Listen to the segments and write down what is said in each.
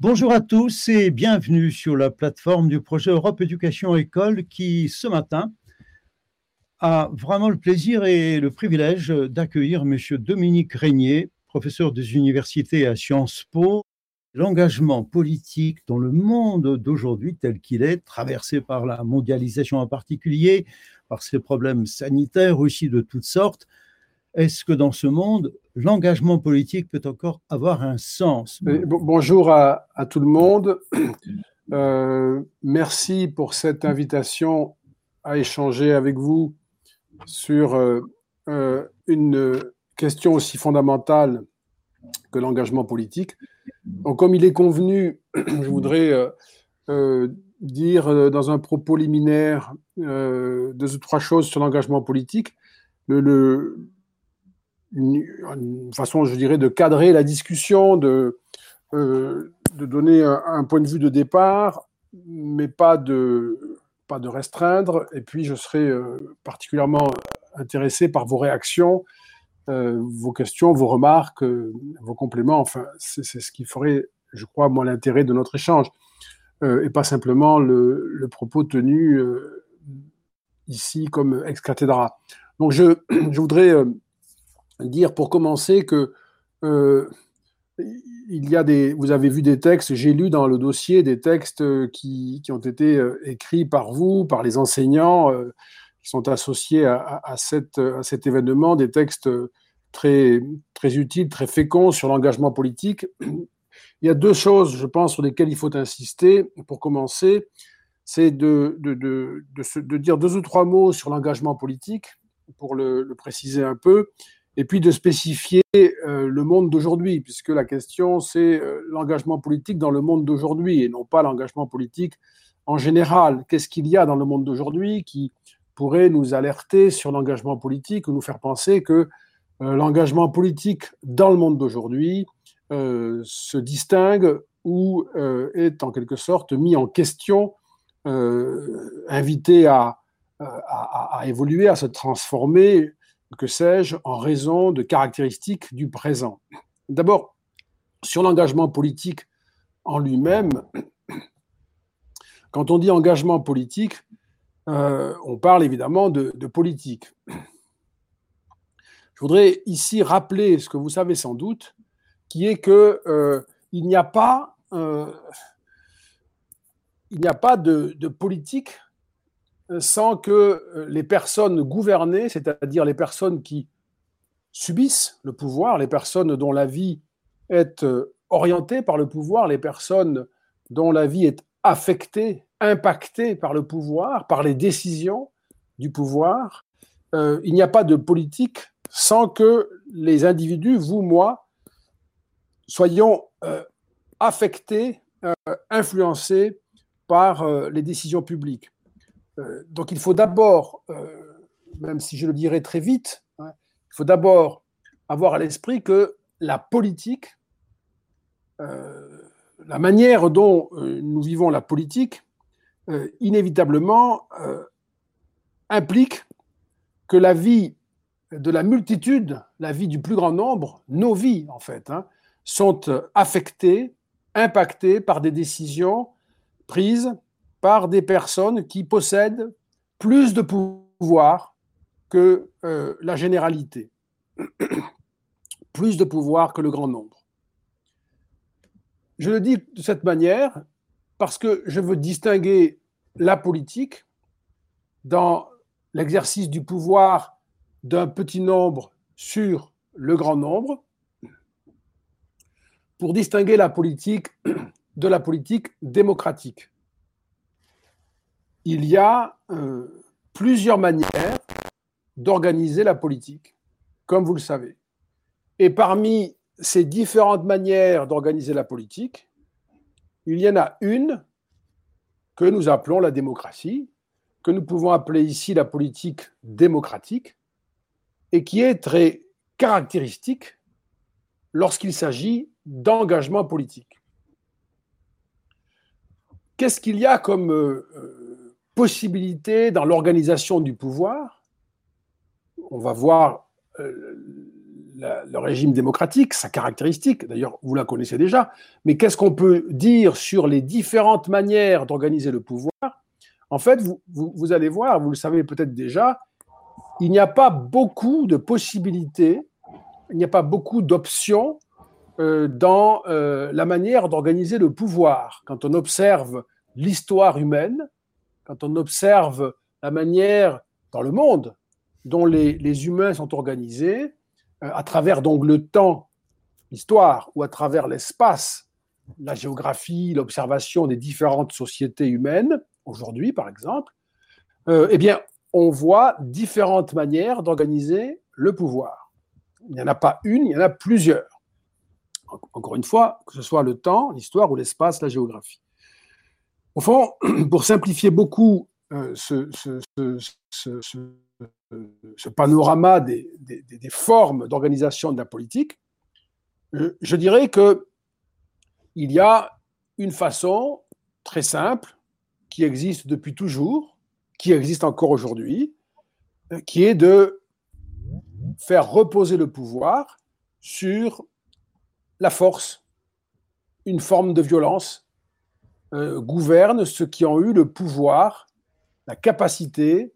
Bonjour à tous et bienvenue sur la plateforme du projet Europe Éducation École qui, ce matin, a vraiment le plaisir et le privilège d'accueillir M. Dominique Régnier, professeur des universités à Sciences Po. L'engagement politique dans le monde d'aujourd'hui tel qu'il est, traversé par la mondialisation en particulier, par ses problèmes sanitaires aussi de toutes sortes, est-ce que dans ce monde, l'engagement politique peut encore avoir un sens? Bonjour à, tout le monde. Euh, merci pour cette invitation à échanger avec vous sur euh, euh, une question aussi fondamentale que l'engagement politique. Comme il est convenu, je voudrais dire dans un propos liminaire deux ou trois choses sur l'engagement politique. Une, façon, je dirais, de cadrer la discussion, de, euh, de donner un, point de vue de départ, mais pas de, pas de restreindre. Et puis, je serai euh, particulièrement intéressé par vos réactions, euh, vos questions, vos remarques, vos compléments. Enfin, c'est ce qui ferait, je crois, moi, l'intérêt de notre échange, et pas simplement le, propos tenu ici comme ex cathedra. Donc, je, je voudrais dire pour commencer que euh, il y a des, vous avez vu des textes, j'ai lu dans le dossier des textes euh, qui, qui ont été euh, écrits par vous, par les enseignants qui sont associés à, cette, à, cet événement, des textes très, très utiles, très féconds sur l'engagement politique. Il y a deux choses, je pense, sur lesquelles il faut insister. Pour commencer, c'est de, de, de, de, dire deux ou trois mots sur l'engagement politique, pour le préciser un peu, et puis de spécifier euh, le monde d'aujourd'hui, puisque la question, c'est euh, l'engagement politique dans le monde d'aujourd'hui et non pas l'engagement politique en général. Qu'est-ce qu'il y a dans le monde d'aujourd'hui qui pourrait nous alerter sur l'engagement politique ou nous faire penser que euh, l'engagement politique dans le monde d'aujourd'hui se distingue ou est en quelque sorte mis en question, invité à, à, à évoluer, à se transformer, que sais-je, en raison de caractéristiques du présent. D'abord, sur l'engagement politique en lui-même, quand on dit engagement politique, euh, on parle évidemment de, politique. Je voudrais ici rappeler ce que vous savez sans doute, qui est que euh, il n'y a pas, euh, il n'y a pas de, de politique sans que euh, les personnes gouvernées, c'est-à-dire les personnes qui subissent le pouvoir, les personnes dont la vie est euh, orientée par le pouvoir, les personnes dont la vie est affectée, impactée par le pouvoir, par les décisions du pouvoir, euh, il n'y a pas de politique sans que les individus, vous, moi, soyons affectés, influencés par les décisions publiques. Euh, donc il faut d'abord, euh, même si je le dirais très vite, hein, il faut d'abord avoir à l'esprit que la politique, euh, la manière dont nous vivons la politique, inévitablement implique que la vie de la multitude, la vie du plus grand nombre, nos vies en fait, hein, sont affectées, impactées par des décisions prises par des personnes qui possèdent plus de pouvoir que euh, la généralité, plus de pouvoir que le grand nombre. Je le dis de cette manière parce que je veux distinguer la politique dans l'exercice du pouvoir d'un petit nombre sur le grand nombre, pour distinguer la politique de la politique démocratique il y a euh, plusieurs manières d'organiser la politique, comme vous le savez. Et parmi ces différentes manières d'organiser la politique, il y en a une que nous appelons la démocratie, que nous pouvons appeler ici la politique démocratique, et qui est très caractéristique lorsqu'il s'agit d'engagement politique. Qu'est-ce qu'il y a comme euh, euh, possibilité dans l'organisation du pouvoir. On va voir euh, le régime démocratique, sa caractéristique, d'ailleurs vous la connaissez déjà, mais qu'est-ce qu'on peut dire sur les différentes manières d'organiser le pouvoir? En fait, vous, allez voir, vous le savez peut-être déjà, il n'y a pas beaucoup de possibilités, il n'y a pas beaucoup d'options euh, dans euh, la manière d'organiser le pouvoir. Quand on observe l'histoire humaine, quand on observe la manière dans le monde dont les, humains sont organisés, euh, à travers donc le temps, l'histoire, ou à travers l'espace, la géographie, l'observation des différentes sociétés humaines, aujourd'hui par exemple, euh, eh on voit différentes manières d'organiser le pouvoir. Il n'y en a pas une, il y en a plusieurs. Encore une fois, que ce soit le temps, l'histoire ou l'espace, la géographie. Au fond, pour simplifier beaucoup euh, ce, ce, panorama des, formes d'organisation de la politique, je, dirais que il y a une façon très simple qui existe depuis toujours, qui existe encore aujourd'hui, qui est de faire reposer le pouvoir sur la force, une forme de violence euh, gouverne ceux qui ont eu le pouvoir, la capacité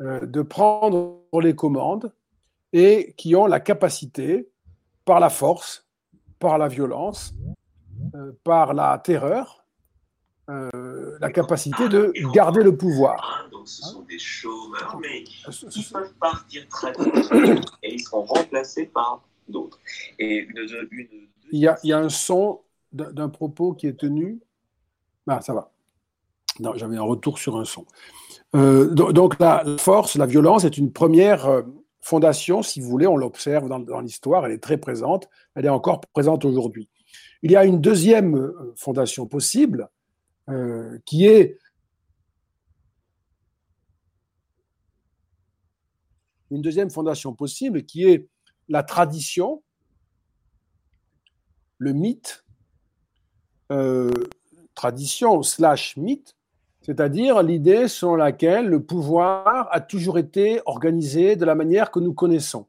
euh, de prendre les commandes et qui ont la capacité, par la force, par la violence, euh, par la terreur, euh, la capacité de garder le pouvoir. Donc ce sont des chômeurs, mais ils peuvent partir très vite et ils seront remplacés par d'autres. Et il, y a, il y a un son d'un propos qui est tenu. Ah, ça va. J'avais un retour sur un son. Euh, donc la force, la violence est une première euh, fondation, si vous voulez, on l'observe dans, l'histoire, elle est très présente, elle est encore présente aujourd'hui. Il y a une deuxième euh, fondation possible, qui est une deuxième fondation possible, qui est la tradition, le mythe, tradition slash mythe, c'est-à-dire l'idée selon laquelle le pouvoir a toujours été organisé de la manière que nous connaissons.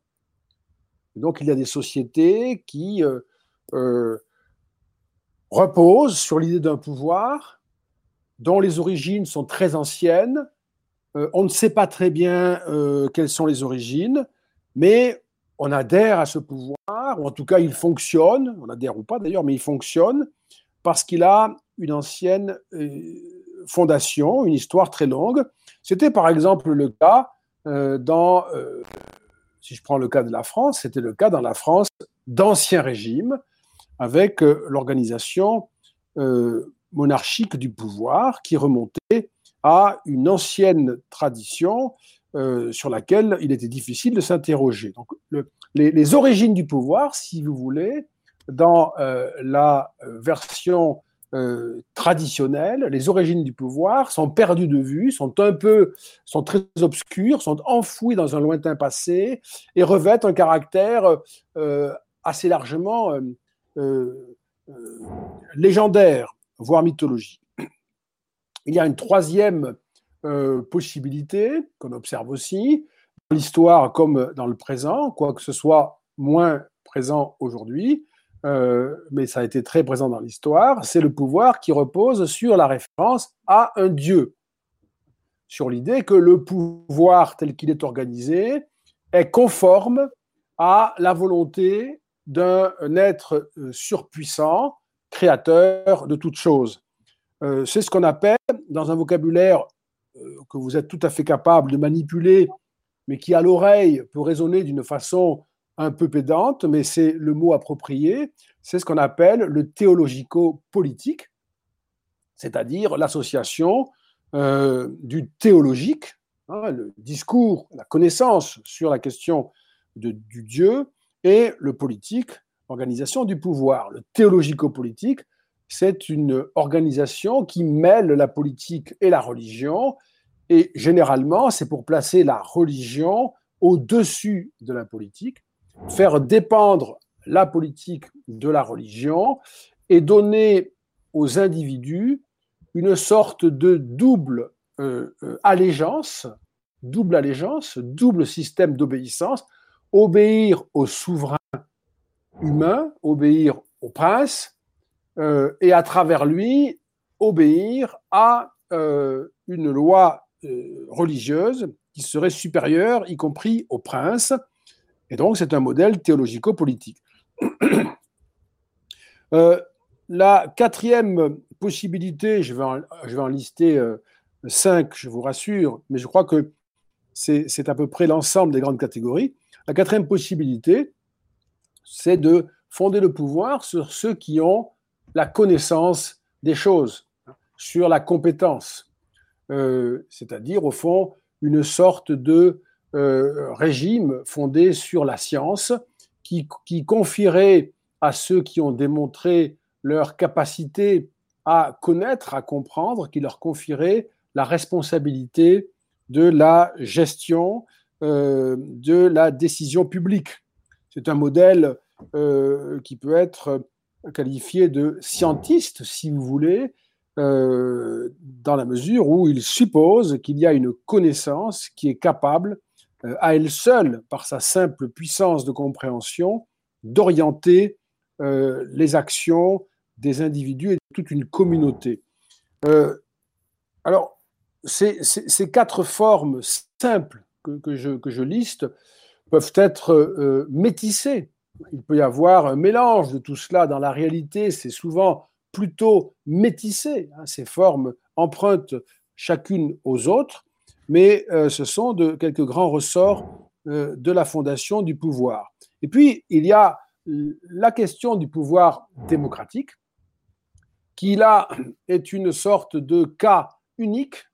Donc il y a des sociétés qui euh, euh, reposent sur l'idée d'un pouvoir dont les origines sont très anciennes. Euh, on ne sait pas très bien quelles sont les origines, mais on adhère à ce pouvoir, ou en tout cas il fonctionne, on adhère ou pas d'ailleurs, mais il fonctionne parce qu'il a une ancienne fondation, une histoire très longue. C'était par exemple le cas euh, dans, euh, si je prends le cas de la France, c'était le cas dans la France d'ancien régime, avec euh, l'organisation monarchique du pouvoir qui remontait à une ancienne tradition sur laquelle il était difficile de s'interroger. Donc, les, origines du pouvoir, si vous voulez, dans la version euh, traditionnelles, les origines du pouvoir sont perdues de vue, sont un peu, sont très obscures, sont enfouies dans un lointain passé et revêtent un caractère euh, assez largement euh, légendaire, voire mythologique. Il y a une troisième possibilité qu'on observe aussi dans l'histoire comme dans le présent, quoique ce soit moins présent aujourd'hui, euh, mais ça a été très présent dans l'histoire, c'est le pouvoir qui repose sur la référence à un Dieu, sur l'idée que le pouvoir tel qu'il est organisé est conforme à la volonté d'un être euh, surpuissant, créateur de toutes choses. Euh, c'est ce qu'on appelle, dans un vocabulaire que vous êtes tout à fait capable de manipuler, mais qui à l'oreille peut résonner d'une façon un peu pédante, mais c'est le mot approprié, c'est ce qu'on appelle le théologico-politique, c'est-à-dire l'association euh, du théologique, hein, le discours, la connaissance sur la question du Dieu, et le politique, l'organisation du pouvoir. Le théologico-politique, c'est une organisation qui mêle la politique et la religion, et généralement, c'est pour placer la religion au-dessus de la politique, faire dépendre la politique de la religion et donner aux individus une sorte de double euh, euh, allégeance, double allégeance, double système d'obéissance. obéir au souverain humain, obéir au prince, euh, et à travers lui, obéir à une loi religieuse qui serait supérieure, y compris au prince. Et donc, c'est un modèle théologico-politique. la quatrième possibilité, je vais en, je vais en lister cinq, je vous rassure, mais je crois que c'est à peu près l'ensemble des grandes catégories. La quatrième possibilité, c'est de fonder le pouvoir sur ceux qui ont la connaissance des choses, sur la compétence, euh, c'est-à-dire au fond une sorte de euh, régime fondé sur la science qui, qui confierait à ceux qui ont démontré leur capacité à connaître, à comprendre, qui leur confierait la responsabilité de la gestion euh, de la décision publique. C'est un modèle euh, qui peut être qualifié de scientiste, si vous voulez, dans la mesure où il suppose qu'il y a une connaissance qui est capable, à elle seule, par sa simple puissance de compréhension, d'orienter les actions des individus et de toute une communauté. alors, ces, quatre formes simples que, je, liste peuvent être euh, métissées. Il peut y avoir un mélange de tout cela. Dans la réalité, c'est souvent plutôt métissé. Hein. Ces formes empruntent chacune aux autres, mais euh, ce sont de quelques grands ressorts euh, de la fondation du pouvoir. Et puis, il y a la question du pouvoir démocratique, qui là est une sorte de cas unique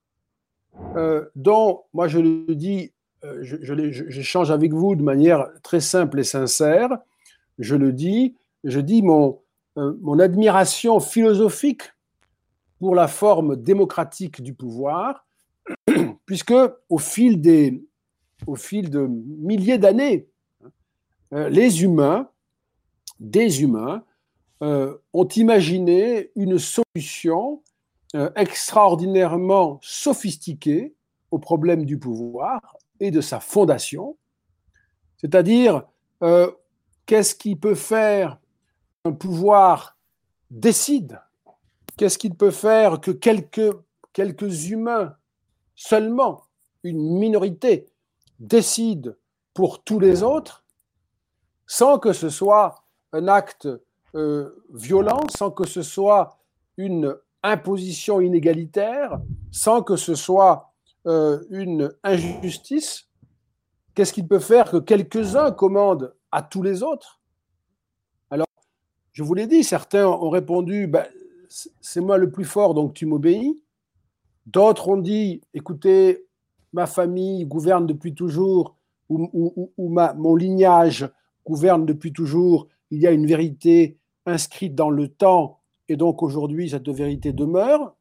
euh, dont, moi je le dis, j'échange avec vous de manière très simple et sincère, je le dis, je dis mon admiration philosophique pour la forme démocratique du pouvoir, puisque au fil, des, de milliers d'années, les humains, des humains, ont imaginé une solution euh, extraordinairement sophistiqué au problème du pouvoir et de sa fondation, c'est-à-dire euh, qu'est-ce qui peut faire un pouvoir décide, qu'est-ce qu'il peut faire que quelques, quelques humains seulement, une minorité, décident pour tous les autres, sans que ce soit un acte euh, violent, sans que ce soit une imposition inégalitaire sans que ce soit euh, une injustice Qu'est-ce qu'il peut faire que quelques-uns commandent à tous les autres? Alors, je vous l'ai dit, certains ont répondu ben, c'est moi le plus fort, donc tu m'obéis. D'autres ont dit écoutez, ma famille gouverne depuis toujours, ou, mon lignage gouverne depuis toujours. Il y a une vérité inscrite dans le temps et donc aujourd'hui cette vérité demeure.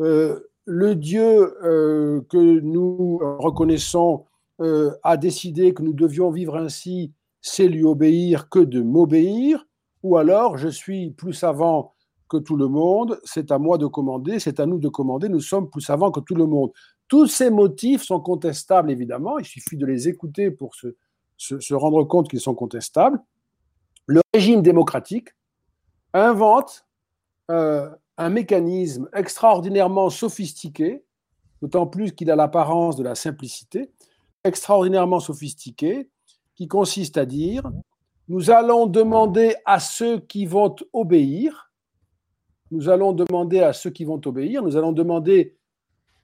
Euh, le Dieu euh, que nous reconnaissons euh, a décidé que nous devions vivre ainsi, c'est lui obéir que de m'obéir, ou alors je suis plus savant que tout le monde, c'est à moi de commander, c'est à nous de commander, nous sommes plus savants que tout le monde. Tous ces motifs sont contestables, évidemment, il suffit de les écouter pour se, rendre compte qu'ils sont contestables. Le régime démocratique, invente euh, un mécanisme extraordinairement sophistiqué, d'autant plus qu'il a l'apparence de la simplicité, extraordinairement sophistiqué, qui consiste à dire, nous allons demander à ceux qui vont obéir, nous allons demander à ceux qui vont obéir, nous allons demander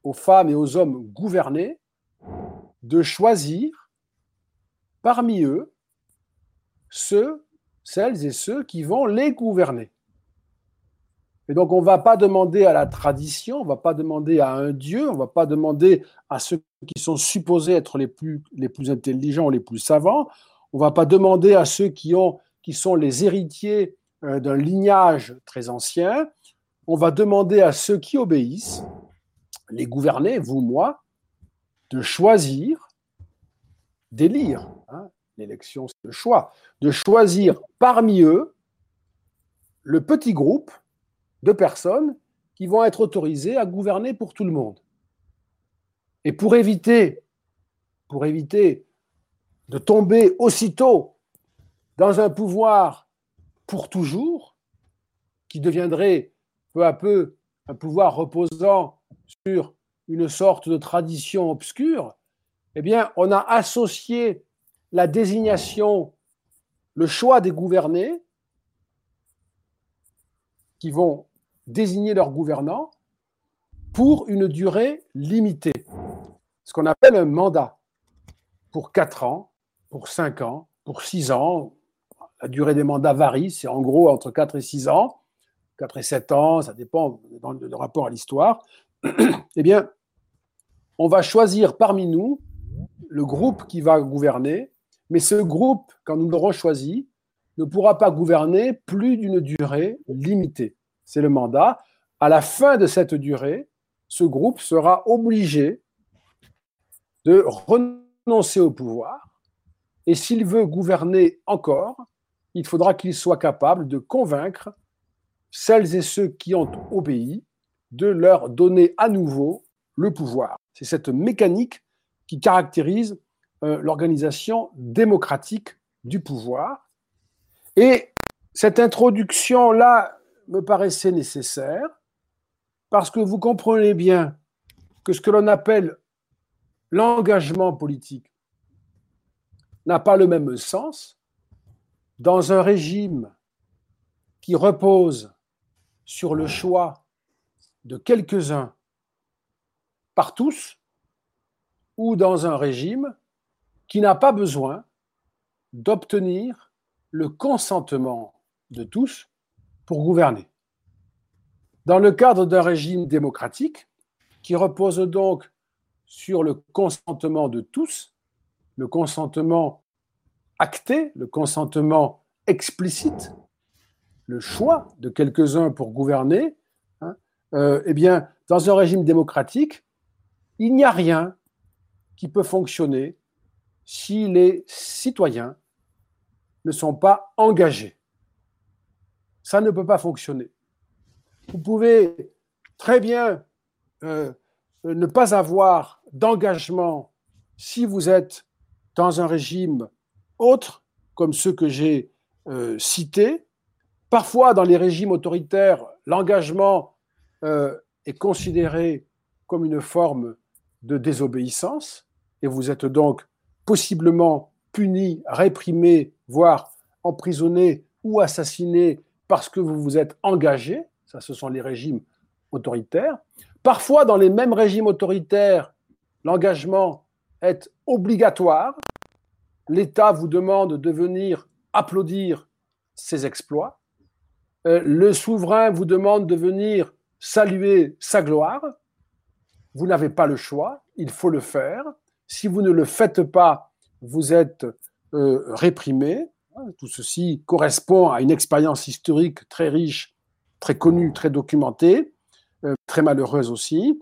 aux femmes et aux hommes gouvernés de choisir parmi eux ceux celles et ceux qui vont les gouverner. Et donc, on ne va pas demander à la tradition, on ne va pas demander à un Dieu, on ne va pas demander à ceux qui sont supposés être les plus, les plus intelligents les plus savants, on ne va pas demander à ceux qui sont les héritiers euh, d'un lignage très ancien, on va demander à ceux qui obéissent, les gouverner, vous, moi, de choisir, d'élire. Hein, l'élection, c'est le choix, de choisir parmi eux le petit groupe de personnes qui vont être autorisées à gouverner pour tout le monde. Et pour éviter, pour éviter de tomber aussitôt dans un pouvoir pour toujours, qui deviendrait peu à peu un pouvoir reposant sur une sorte de tradition obscure, eh bien, on a associé la désignation, le choix des gouvernés, qui vont désigner leurs gouvernants, pour une durée limitée, ce qu'on appelle un mandat, pour 4 ans, pour 5 ans, pour 6 ans. La durée des mandats varie, c'est en gros entre 4 et 6 ans, 4 et 7 ans, ça dépend du rapport à l'histoire. eh bien, on va choisir parmi nous le groupe qui va gouverner, mais ce groupe, quand nous l'aurons choisi, ne pourra pas gouverner plus d'une durée limitée. C'est le mandat. À la fin de cette durée, ce groupe sera obligé de renoncer au pouvoir et s'il veut gouverner encore, il faudra qu'il soit capable de convaincre celles et ceux qui ont obéi de leur donner à nouveau le pouvoir. C'est cette mécanique qui caractérise euh, l'organisation démocratique du pouvoir. Et cette introduction-là me paraissait nécessaire parce que vous comprenez bien que ce que l'on appelle l'engagement politique n'a pas le même sens dans un régime qui repose sur le choix de quelques-uns par tous ou dans un régime qui n'a pas besoin d'obtenir le consentement de tous pour gouverner. Dans le cadre d'un régime démocratique, qui repose donc sur le consentement de tous, le consentement acté, le consentement explicite, le choix de quelques-uns pour gouverner, hein, euh, eh bien, dans un régime démocratique, il n'y a rien qui peut fonctionner si les citoyens ne sont pas engagés. Ça ne peut pas fonctionner. Vous pouvez très bien euh, ne pas avoir d'engagement si vous êtes dans un régime autre, comme ceux que j'ai euh, cités. Parfois, dans les régimes autoritaires, l'engagement euh, est considéré comme une forme de désobéissance, et vous êtes donc possiblement puni, réprimé, voire emprisonné ou assassiné parce que vous vous êtes engagé ça ce sont les régimes autoritaires. Parfois, dans les mêmes régimes autoritaires, l'engagement est obligatoire. L'État vous demande de venir applaudir ses exploits. Euh, le souverain vous demande de venir saluer sa gloire. Vous n'avez pas le choix, il faut le faire. Si vous ne le faites pas, vous êtes euh, réprimé. Tout ceci correspond à une expérience historique très riche très connue, très documentée, euh, très malheureuse aussi.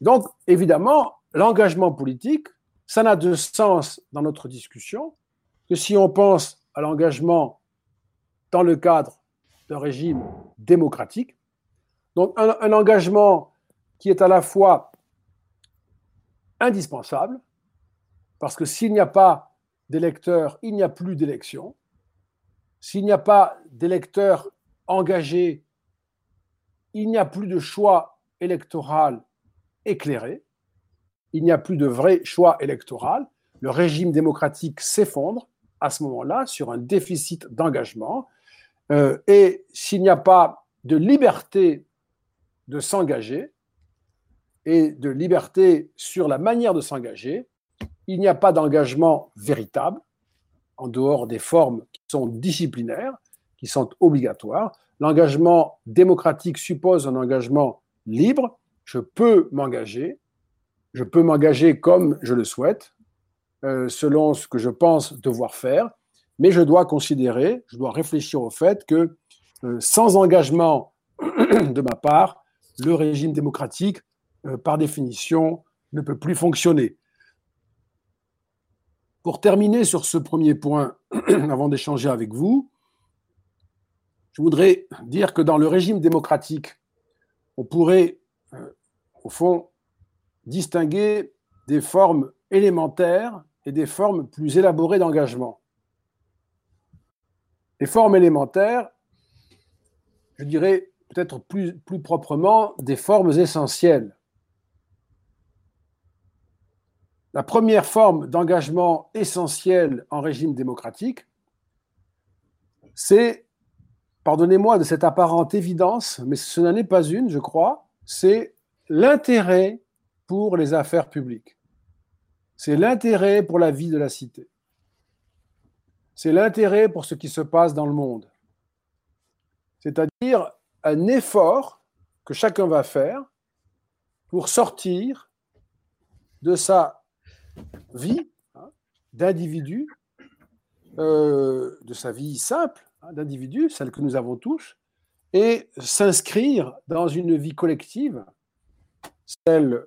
Donc, évidemment, l'engagement politique, ça n'a de sens dans notre discussion que si on pense à l'engagement dans le cadre d'un régime démocratique. Donc, un, un engagement qui est à la fois indispensable, parce que s'il n'y a pas d'électeurs, il n'y a plus d'élections. S'il n'y a pas d'électeurs engagé, il n'y a plus de choix électoral éclairé, il n'y a plus de vrai choix électoral, le régime démocratique s'effondre à ce moment-là sur un déficit d'engagement, euh, et s'il n'y a pas de liberté de s'engager et de liberté sur la manière de s'engager, il n'y a pas d'engagement véritable en dehors des formes qui sont disciplinaires, qui sont obligatoires. L'engagement démocratique suppose un engagement libre. Je peux m'engager. Je peux m'engager comme je le souhaite, euh, selon ce que je pense devoir faire. Mais je dois considérer, je dois réfléchir au fait que euh, sans engagement de ma part, le régime démocratique, euh, par définition, ne peut plus fonctionner. Pour terminer sur ce premier point, avant d'échanger avec vous, je voudrais dire que dans le régime démocratique, on pourrait, euh, au fond, distinguer des formes élémentaires et des formes plus élaborées d'engagement. Les formes élémentaires, je dirais peut-être plus, plus proprement des formes essentielles. La première forme d'engagement essentiel en régime démocratique, c'est, pardonnez-moi de cette apparente évidence, mais ce n'en est pas une, je crois, c'est l'intérêt pour les affaires publiques. C'est l'intérêt pour la vie de la cité. C'est l'intérêt pour ce qui se passe dans le monde. C'est-à-dire un effort que chacun va faire pour sortir de sa vie hein, d'individu, euh, de sa vie simple hein, d'individu, celle que nous avons tous, et s'inscrire dans une vie collective, celle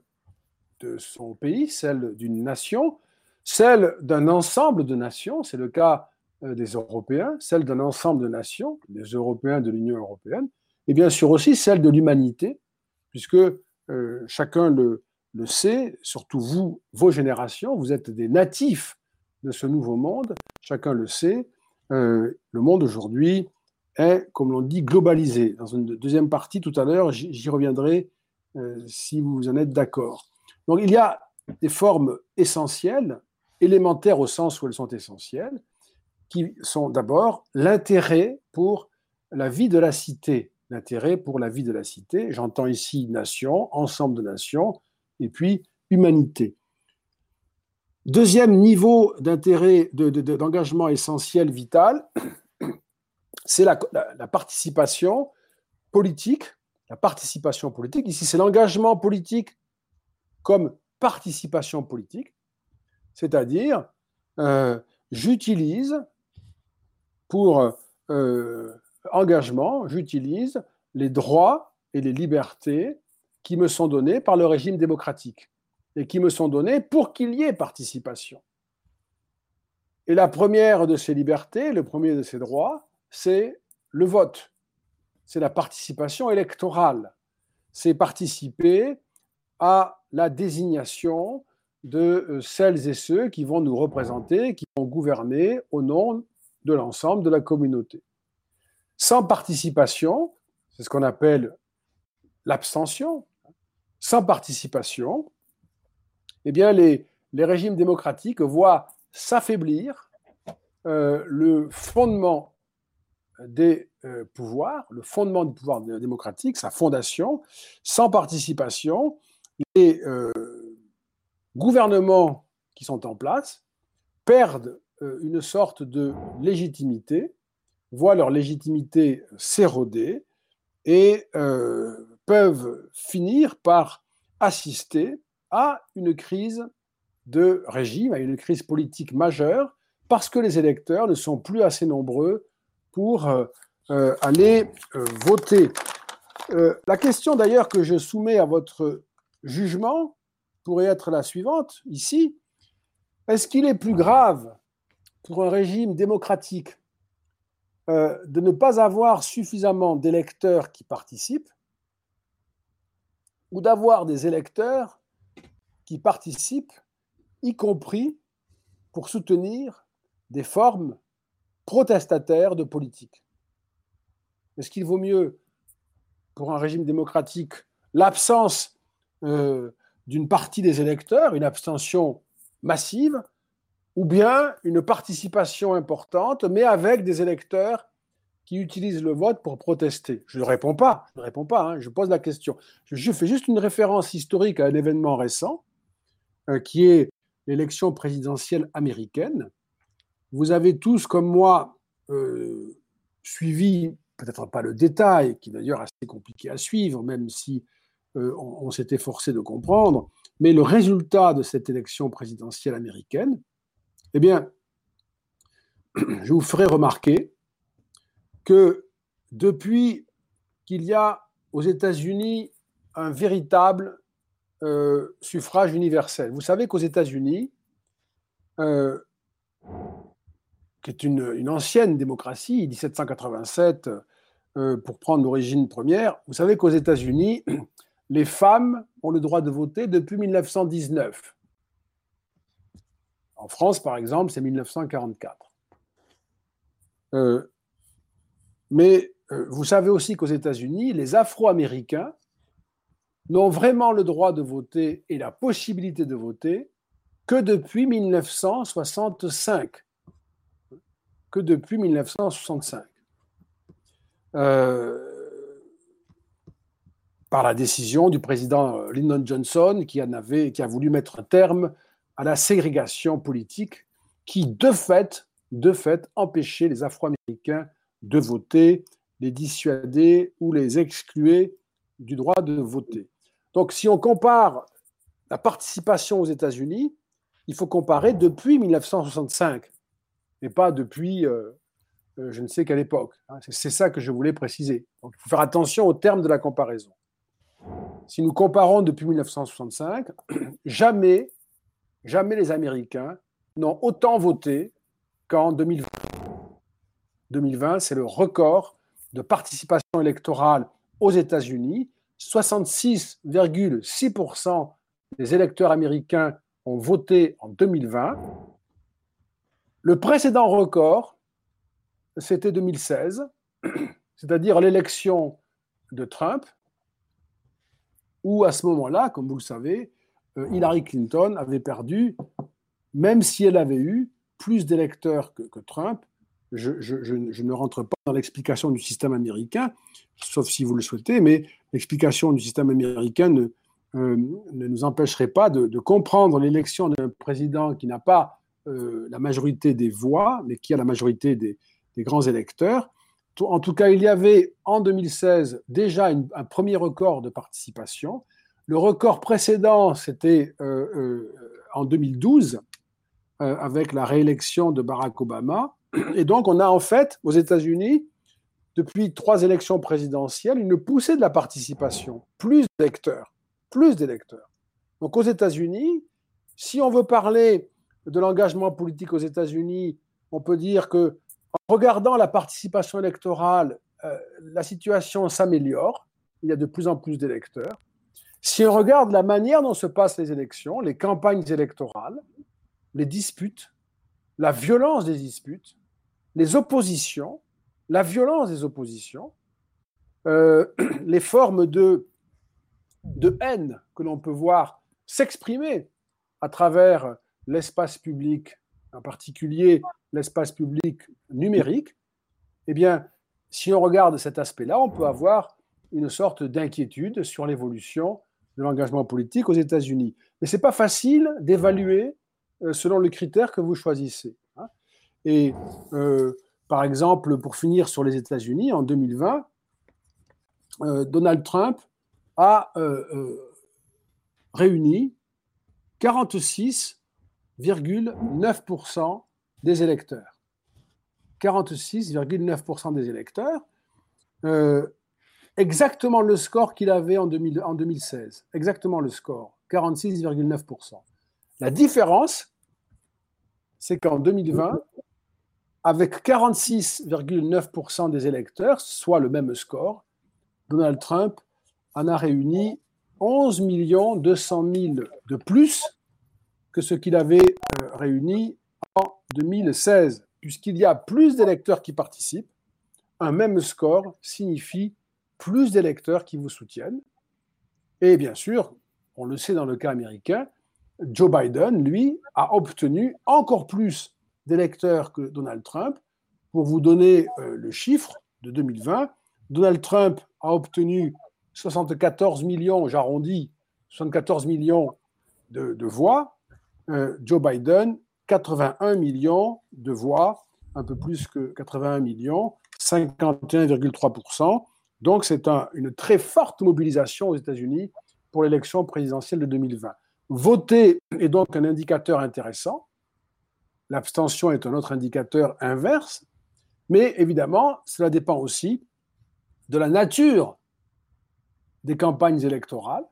de son pays, celle d'une nation, celle d'un ensemble de nations, c'est le cas des Européens, celle d'un ensemble de nations, des Européens de l'Union européenne, et bien sûr aussi celle de l'humanité, puisque euh, chacun le, le, sait, surtout vous, vos générations, vous êtes des natifs de ce nouveau monde, chacun le sait, euh, le monde aujourd'hui est, comme l'on dit, globalisé. Dans une deuxième partie tout à l'heure, j'y reviendrai si vous en êtes d'accord. Donc il y a des formes essentielles, élémentaires au sens où elles sont essentielles, qui sont d'abord l'intérêt pour la vie de la cité. L'intérêt pour la vie de la cité, j'entends ici nation, ensemble de nations, et puis humanité. Deuxième niveau d'intérêt, d'engagement essentiel, vital, c'est la, participation politique. La participation politique, ici c'est l'engagement politique comme participation politique, c'est-à-dire euh, j'utilise pour euh, engagement, j'utilise les droits et les libertés qui me sont donnés par le régime démocratique et qui me sont donnés pour qu'il y ait participation. Et la première de ces libertés, le premier de ces droits, c'est le vote. C'est la participation électorale. C'est participer à la désignation de euh, celles et ceux qui vont nous représenter, qui vont gouverner au nom de l'ensemble de la communauté. Sans participation, c'est ce qu'on appelle l'abstention, sans participation, eh bien les, régimes démocratiques voient s'affaiblir euh, le fondement des euh, pouvoirs, le fondement du pouvoir démocratique, sa fondation. Sans participation, les euh, gouvernements qui sont en place perdent euh, une sorte de légitimité, voient leur légitimité s'éroder et euh, peuvent finir par assister à une crise de régime, à une crise politique majeure, parce que les électeurs ne sont plus assez nombreux pour euh, aller voter. la question d'ailleurs que je soumets à votre jugement pourrait être la suivante ici. Est-ce qu'il est plus grave pour un régime démocratique euh, de ne pas avoir suffisamment d'électeurs qui participent ou d'avoir des électeurs qui participent, y compris pour soutenir des formes protestataires de politique. Est-ce qu'il vaut mieux, pour un régime démocratique, l'absence euh, d'une partie des électeurs, une abstention massive, ou bien une participation importante, mais avec des électeurs qui utilisent le vote pour protester Je ne réponds pas, je ne réponds pas, hein, je pose la question. Je, fais juste une référence historique à un événement récent, euh, qui est l'élection présidentielle américaine. Vous avez tous, comme moi, euh, suivi, peut-être pas le détail, qui d'ailleurs assez compliqué à suivre, même si euh, on, on s'était forcé de comprendre, mais le résultat de cette élection présidentielle américaine, eh bien, je vous ferai remarquer que depuis qu'il y a aux États-Unis un véritable euh, suffrage universel, vous savez qu'aux États-Unis, euh, qui est une, ancienne démocratie, 1787, euh, pour prendre l'origine première, vous savez qu'aux États-Unis, les femmes ont le droit de voter depuis 1919. En France, par exemple, c'est 1944. mais vous savez aussi qu'aux États-Unis, les Afro-Américains n'ont vraiment le droit de voter et la possibilité de voter que depuis 1965. Que depuis 1965. Euh, par la décision du président Lyndon Johnson qui, en avait, qui a voulu mettre un terme à la ségrégation politique qui, de fait, de fait, empêchait les Afro-Américains de voter, les dissuader ou les excluer du droit de voter. Donc, si on compare la participation aux États-Unis, il faut comparer depuis 1965 et pas depuis euh, euh, je ne sais quelle époque. Hein. C'est ça que je voulais préciser. Il faut faire attention au terme de la comparaison. Si nous comparons depuis 1965, jamais, jamais les Américains n'ont autant voté qu'en 2020. 2020, c'est le record de participation électorale aux États-Unis 66,6% des électeurs américains ont voté en 2020. Le précédent record, c'était 2016, c'est-à-dire l'élection de Trump, où à ce moment-là, comme vous le savez, Hillary Clinton avait perdu, même si elle avait eu plus d'électeurs que, Trump. Je, je, ne rentre pas dans l'explication du système américain, sauf si vous le souhaitez, mais l'explication du système américain ne, euh, ne nous empêcherait pas de, comprendre l'élection d'un président qui n'a pas euh, la majorité des voix, mais qui a la majorité des, grands électeurs. En tout cas, il y avait en 2016 déjà un premier record de participation. Le record précédent, c'était euh, en 2012, avec la réélection de Barack Obama. Et donc, on a en fait, aux États-Unis, depuis trois élections présidentielles, une poussée de la participation, plus d'électeurs, plus d'électeurs. Donc aux États-Unis, si on veut parler de l'engagement politique aux États-Unis, on peut dire que en regardant la participation électorale, euh, la situation s'améliore. Il y a de plus en plus d'électeurs. Si on regarde la manière dont se passent les élections, les campagnes électorales, les disputes, la violence des disputes, les oppositions, la violence des oppositions, euh, les formes de, de haine que l'on peut voir s'exprimer à travers l'espace public, en particulier l'espace public numérique, eh bien, si on regarde cet aspect-là, on peut avoir une sorte d'inquiétude sur l'évolution de l'engagement politique aux États-Unis. Mais ce n'est pas facile d'évaluer euh, selon le critère que vous choisissez. Hein. Et euh, par exemple, pour finir sur les États-Unis, en 2020, euh, Donald Trump a réuni 46,9% des électeurs. 46,9% des électeurs. Exactement le score qu'il avait en, en 2016. Exactement le score. 46,9%. La différence, c'est qu'en 2020, avec 46,9% des électeurs, soit le même score, Donald Trump en a réuni 11 200 000 de plus que ce qu'il avait euh, réuni en 2016. Puisqu'il y a plus d'électeurs qui participent, un même score signifie plus d'électeurs qui vous soutiennent. Et bien sûr, on le sait dans le cas américain, Joe Biden, lui, a obtenu encore plus d'électeurs que Donald Trump. Pour vous donner euh, le chiffre de 2020, Donald Trump a obtenu 74 millions, j'arrondis, 74 millions de, voix. Euh, Joe Biden, 81 millions de voix, un peu plus que 81 millions, 51,3%. Donc c'est une très forte mobilisation aux États-Unis pour l'élection présidentielle de 2020. Voter est donc un indicateur intéressant L'abstention est un autre indicateur inverse, mais évidemment, cela dépend aussi de la nature des campagnes électorales,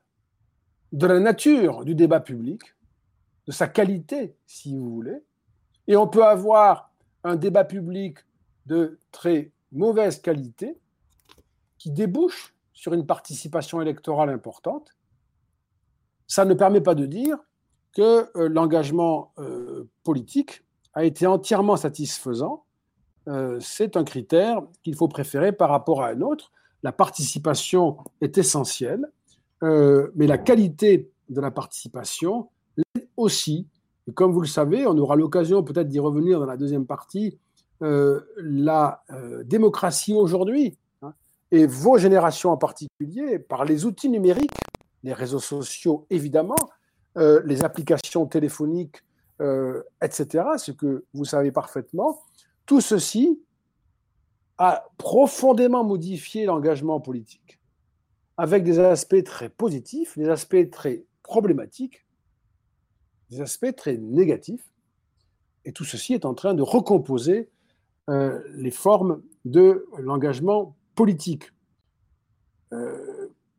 de la nature du débat public, de sa qualité, si vous voulez. Et on peut avoir un débat public de très mauvaise qualité débouche sur une participation électorale importante. Ça ne permet pas de dire que euh, l'engagement euh, politique a été entièrement satisfaisant. Euh, c'est un critère qu'il faut préférer par rapport à un autre. La participation est essentielle, mais la qualité de la participation l'est aussi. Et comme vous le savez, on aura l'occasion peut-être d'y revenir dans la deuxième partie, la démocratie aujourd'hui, et vos générations en particulier, par les outils numériques, les réseaux sociaux évidemment, euh, les applications téléphoniques, euh, etc., ce que vous savez parfaitement, tout ceci a profondément modifié l'engagement politique, avec des aspects très positifs, des aspects très problématiques, des aspects très négatifs, et tout ceci est en train de recomposer euh, les formes de l'engagement politique.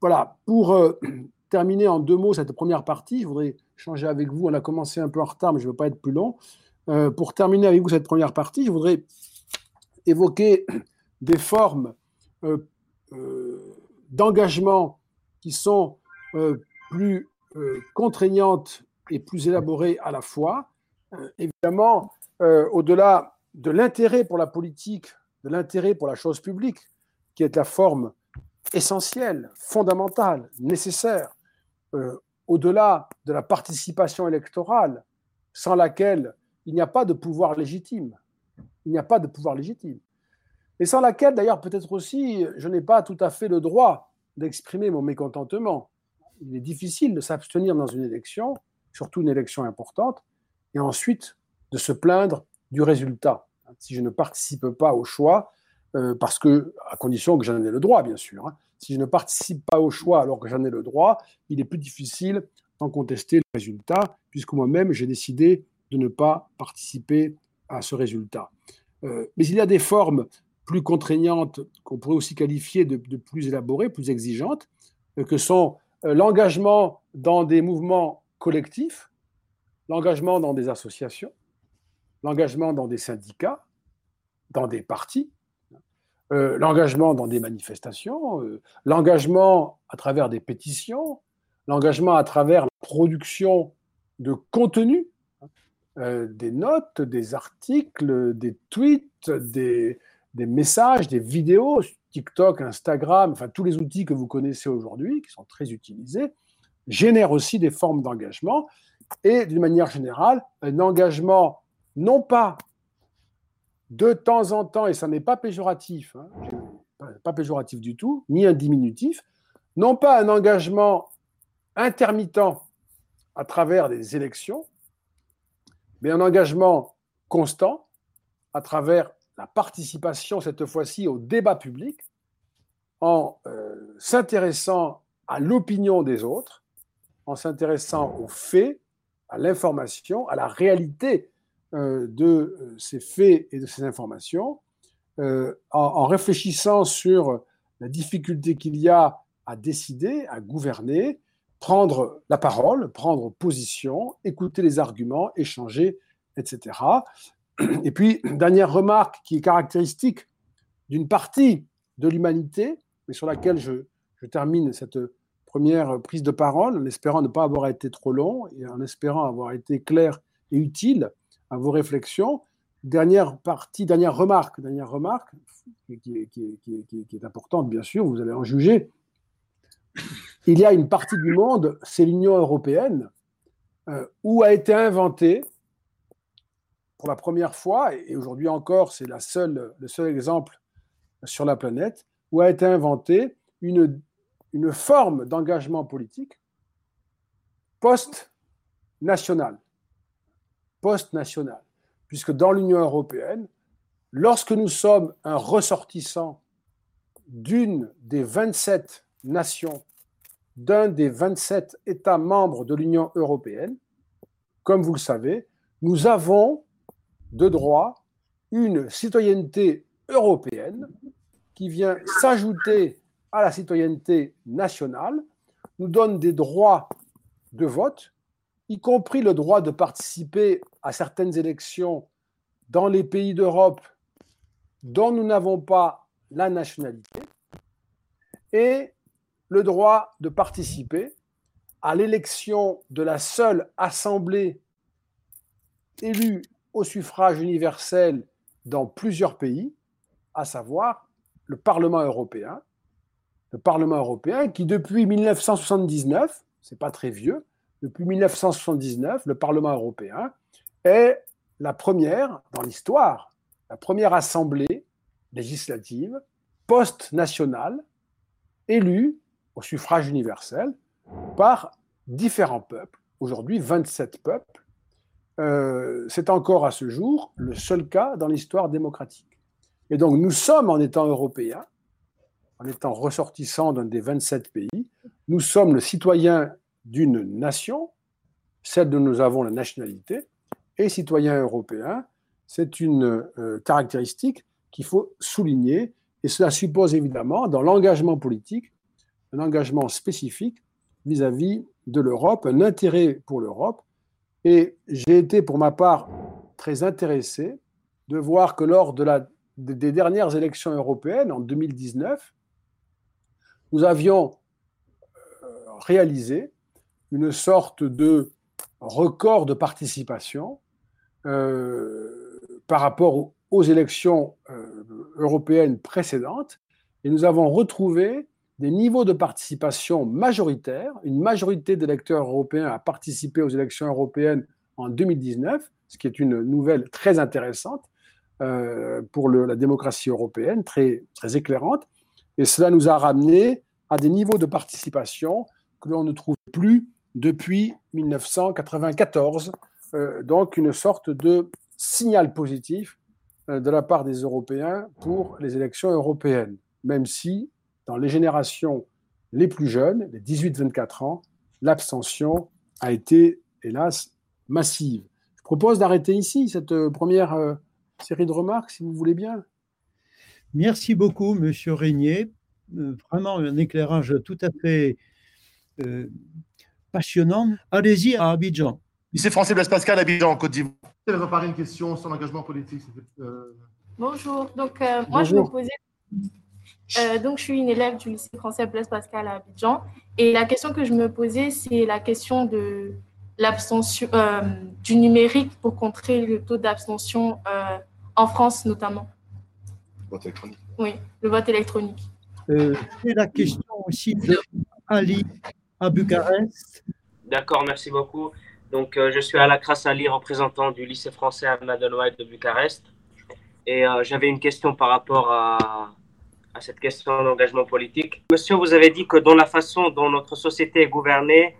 voilà, pour terminer en deux mots cette première partie. Je voudrais changer avec vous. On a commencé un peu en retard, mais je ne veux pas être plus long. Euh, pour terminer avec vous cette première partie, je voudrais évoquer des formes euh, euh, d'engagement qui sont plus contraignantes et plus élaborées à la fois. évidemment, au-delà de l'intérêt pour la politique, de l'intérêt pour la chose publique, qui est la forme essentielle, fondamentale, nécessaire euh, au-delà de la participation électorale, sans laquelle il n'y a pas de pouvoir légitime. Il n'y a pas de pouvoir légitime. Et sans laquelle, d'ailleurs, peut-être aussi, je n'ai pas tout à fait le droit d'exprimer mon mécontentement. Il est difficile de s'abstenir dans une élection, surtout une élection importante, et ensuite de se plaindre du résultat. Si je ne participe pas au choix, euh, parce que, à condition que j'en ai le droit, bien sûr, hein, si je ne participe pas au choix alors que j'en ai le droit, il est plus difficile d'en contester le résultat, puisque moi-même, j'ai décidé de ne pas participer à ce résultat. Euh, mais il y a des formes plus contraignantes qu'on pourrait aussi qualifier de, plus élaborées, plus exigeantes, euh, que sont l'engagement dans des mouvements collectifs, l'engagement dans des associations, l'engagement dans des syndicats, dans des partis, euh, l'engagement dans des manifestations, euh, l'engagement à travers des pétitions, l'engagement à travers la production de contenu, euh, des notes, des articles, des tweets, des, des, messages, des vidéos, TikTok, Instagram, enfin tous les outils que vous connaissez aujourd'hui, qui sont très utilisés, génèrent aussi des formes d'engagement et d'une manière générale, un engagement non pas de temps en temps, et ça n'est pas péjoratif, hein, pas péjoratif du tout, ni un diminutif, non pas un engagement intermittent à travers des élections, mais un engagement constant à travers la participation, cette fois-ci, au débat public, en euh, s'intéressant à l'opinion des autres, en s'intéressant aux faits, à l'information, à la réalité de euh, ces faits et de ces informations, euh, en, réfléchissant sur la difficulté qu'il y a à décider, à gouverner, prendre la parole, prendre position, écouter les arguments, échanger, etc. Et puis, dernière remarque qui est caractéristique d'une partie de l'humanité, mais sur laquelle je, je, termine cette première prise de parole, en espérant ne pas avoir été trop long et en espérant avoir été clair et utile, à vos réflexions. Dernière partie, dernière remarque, dernière remarque qui, est, importante, bien sûr, vous allez en juger. Il y a une partie du monde, c'est l'Union européenne, euh, où a été inventé, pour la première fois, et aujourd'hui encore, c'est le seul exemple sur la planète, où a été inventée une, une forme d'engagement politique post-nationale post-national. Puisque dans l'Union européenne, lorsque nous sommes un ressortissant d'une des 27 nations, d'un des 27 États membres de l'Union européenne, comme vous le savez, nous avons de droit une citoyenneté européenne qui vient s'ajouter à la citoyenneté nationale, nous donne des droits de vote, y compris le droit de participer à certaines élections dans les pays d'Europe dont nous n'avons pas la nationalité, et le droit de participer à l'élection de la seule assemblée élue au suffrage universel dans plusieurs pays, à savoir le Parlement européen. Le Parlement européen qui, depuis 1979, c'est pas très vieux, depuis 1979, le Parlement européen est la première dans l'histoire, la première assemblée législative post-nationale élue au suffrage universel par différents peuples, aujourd'hui 27 peuples. Euh, c'est encore à ce jour le seul cas dans l'histoire démocratique. Et donc nous sommes, en étant européens, en étant ressortissants d'un des 27 pays, nous sommes le citoyen d'une nation, celle dont nous avons la nationalité, et citoyen européen, c'est une euh, caractéristique qu'il faut souligner, et cela suppose évidemment, dans l'engagement politique, un engagement spécifique vis-à-vis de l'Europe, un intérêt pour l'Europe. Et j'ai été, pour ma part, très intéressé de voir que lors de la, des dernières élections européennes, en 2019, nous avions euh, réalisé une sorte de record de participation euh, par rapport aux élections euh, européennes précédentes. Et nous avons retrouvé des niveaux de participation majoritaires. Une majorité d'électeurs européens a participé aux élections européennes en 2019, ce qui est une nouvelle très intéressante euh, pour la démocratie européenne, très, très éclairante. Et cela nous a ramené à des niveaux de participation que l'on ne trouve plus depuis 1994. Euh, donc une sorte de signal positif euh, de la part des Européens pour les élections européennes, même si dans les générations les plus jeunes, les 18-24 ans, l'abstention a été, hélas, massive. Je propose d'arrêter ici cette euh, première série de remarques, si vous voulez bien. Merci beaucoup, Monsieur Régnier. Vraiment un éclairage tout à fait passionnant. Allez-y à Abidjan. Lycée français Blaise Pascal, Abidjan, Côte d'Ivoire. Je vais préparer une question sur l'engagement politique. Bonjour. Donc, moi, je me posais euh, donc, je suis une élève du lycée français Blaise Pascal à Abidjan. Et la question que je me posais, c'est la question de l'abstention euh, du numérique pour contrer le taux d'abstention euh, en France notamment. Le vote électronique. Oui, le vote électronique. c'est la question aussi de Ali à Bucarest. D'accord, merci beaucoup. Donc, je suis Alakras Ali, représentant du lycée français Ahmad White de Bucarest. Et j'avais une question par rapport à, cette question d'engagement politique. Monsieur, vous avez dit que dans la façon dont notre société est gouvernée,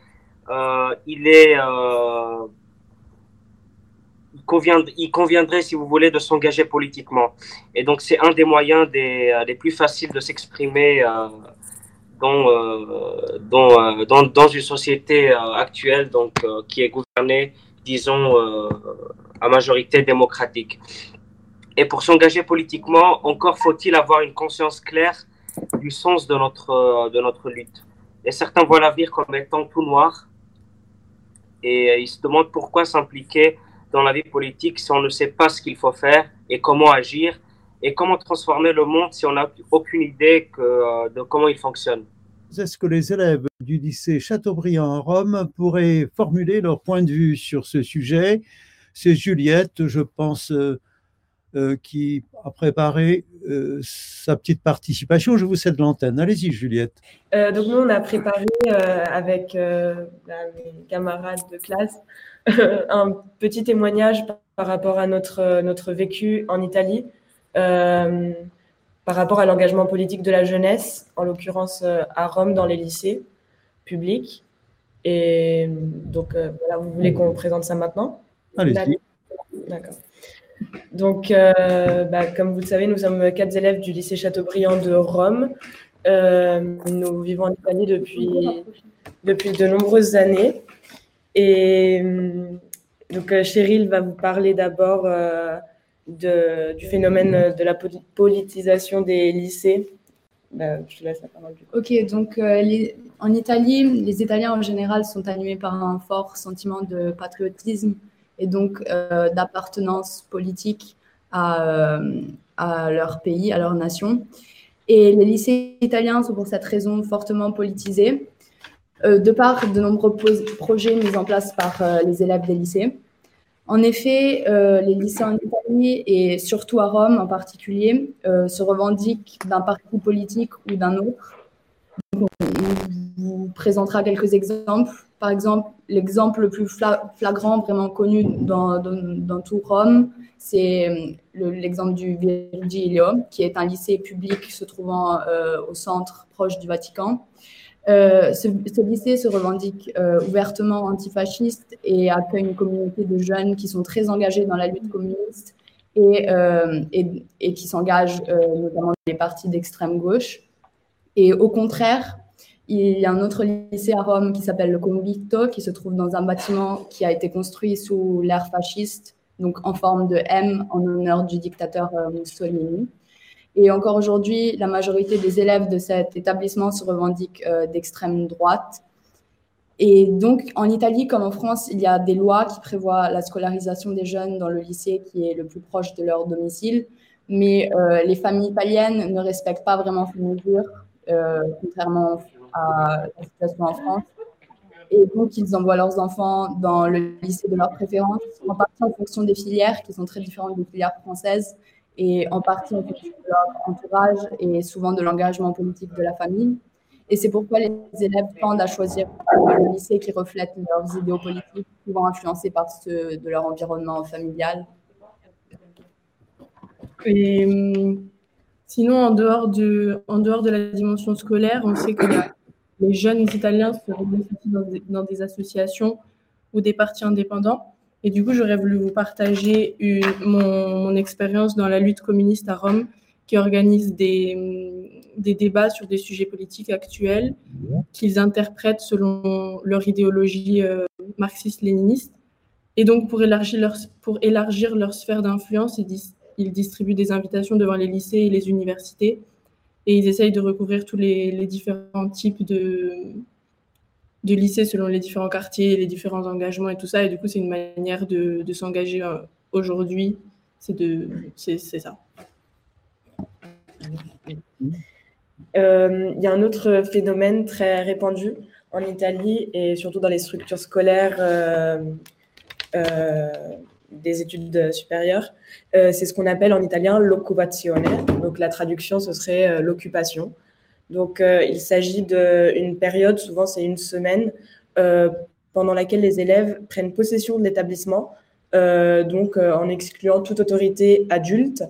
euh, il euh, il, conviendrait, si vous voulez, de s'engager politiquement. Et donc, c'est un des moyens des, euh, les plus faciles de s'exprimer dans, dans, dans, dans, une société actuelle donc, qui est gouvernée, disons, à majorité démocratique. Et pour s'engager politiquement, encore faut-il avoir une conscience claire du sens de notre, euh, de notre lutte. Et certains voient l'avenir comme étant tout noir. Et euh, ils se demandent pourquoi s'impliquer dans la vie politique si on ne sait pas ce qu'il faut faire et comment agir et comment transformer le monde si on n'a aucune idée que, euh, de comment il fonctionne? Est-ce que les élèves du lycée Chateaubriand à Rome pourraient formuler leur point de vue sur ce sujet C'est Juliette, je pense, euh, qui a préparé euh, sa petite participation. Je vous cède l'antenne. Allez-y, Juliette. Euh, donc, nous, on a préparé avec mes camarades de classe un petit témoignage par rapport à notre, notre vécu en Italie, par rapport à l'engagement politique de la jeunesse, en l'occurrence à Rome dans les lycées publics. Et donc, voilà, vous voulez qu'on présente ça maintenant? Allez-y. D'accord. Donc, euh, bah, comme vous le savez, nous sommes quatre élèves du lycée Chateaubriand de Rome. Euh, nous vivons en Italie depuis, depuis de nombreuses années. Et donc, euh, Cheryl va vous parler d'abord du phénomène de la politisation des lycées. Bah, je te laisse la parole. Ok, donc en Italie, les Italiens en général sont animés par un fort sentiment de patriotisme et donc euh, d'appartenance politique euh, à, leur pays, à leur nation. Et les lycées italiens sont pour cette raison fortement politisés. de par de nombreux projets mis en place par les élèves des lycées. En effet, les lycées en Italie et surtout à Rome en particulier se revendiquent d'un parti politique ou d'un autre. on vous présentera quelques exemples. Par exemple, l'exemple le plus flagrant, vraiment connu dans, tout Rome, c'est euh, l'exemple du Virgilio, qui est un lycée public se trouvant euh, au centre proche du Vatican. Euh, ce, lycée se revendique ouvertement antifasciste et accueille une communauté de jeunes qui sont très engagés dans la lutte communiste et, et qui s'engagent notamment dans les partis d'extrême gauche. Et au contraire, il y a un autre lycée à Rome qui s'appelle le Convicto, qui se trouve dans un bâtiment qui a été construit sous l'ère fasciste, donc en forme de M en honneur du dictateur euh, Mussolini. Et encore aujourd'hui, la majorité des élèves de cet établissement se revendiquent euh, d'extrême droite. Et donc, en Italie comme en France, il y a des lois qui prévoient la scolarisation des jeunes dans le lycée qui est le plus proche de leur domicile. Mais euh, les familles italiennes ne respectent pas vraiment ces mesures, contrairement à la situation en France. Et donc, ils envoient leurs enfants dans le lycée de leur préférence, en partie en fonction des filières qui sont très différentes des filières françaises, et en partie en fonction de leur entourage et souvent de l'engagement politique de la famille. Et c'est pourquoi les élèves tendent à choisir le lycée qui reflète leurs idéaux politiques, souvent influencés par ceux de leur environnement familial. Et hum, sinon, en dehors, de, en dehors de la dimension scolaire, on sait que les jeunes Italiens se regroupent dans dans des associations ou des partis indépendants. Et du coup, j'aurais voulu vous partager mon, expérience dans la lutte communiste à Rome, qui organise des, débats sur des sujets politiques actuels qu'ils interprètent selon leur idéologie euh, marxiste-léniniste. Et donc, pour élargir leur, pour élargir leur sphère d'influence, ils distribuent des invitations devant les lycées et les universités et ils essayent de recouvrir tous les, différents types de, de lycées selon les différents quartiers, les différents engagements et tout ça. Et du coup, c'est une manière de, s'engager euh, aujourd'hui. C'est ça. Euh, il y a un autre phénomène très répandu en Italie et surtout dans les structures scolaires euh, des études supérieures, c'est ce qu'on appelle en italien l'occupazione. Donc la traduction, ce serait l'occupation. Donc euh, il s'agit d'une période, souvent c'est une semaine, pendant laquelle les élèves prennent possession de l'établissement, donc en excluant toute autorité adulte,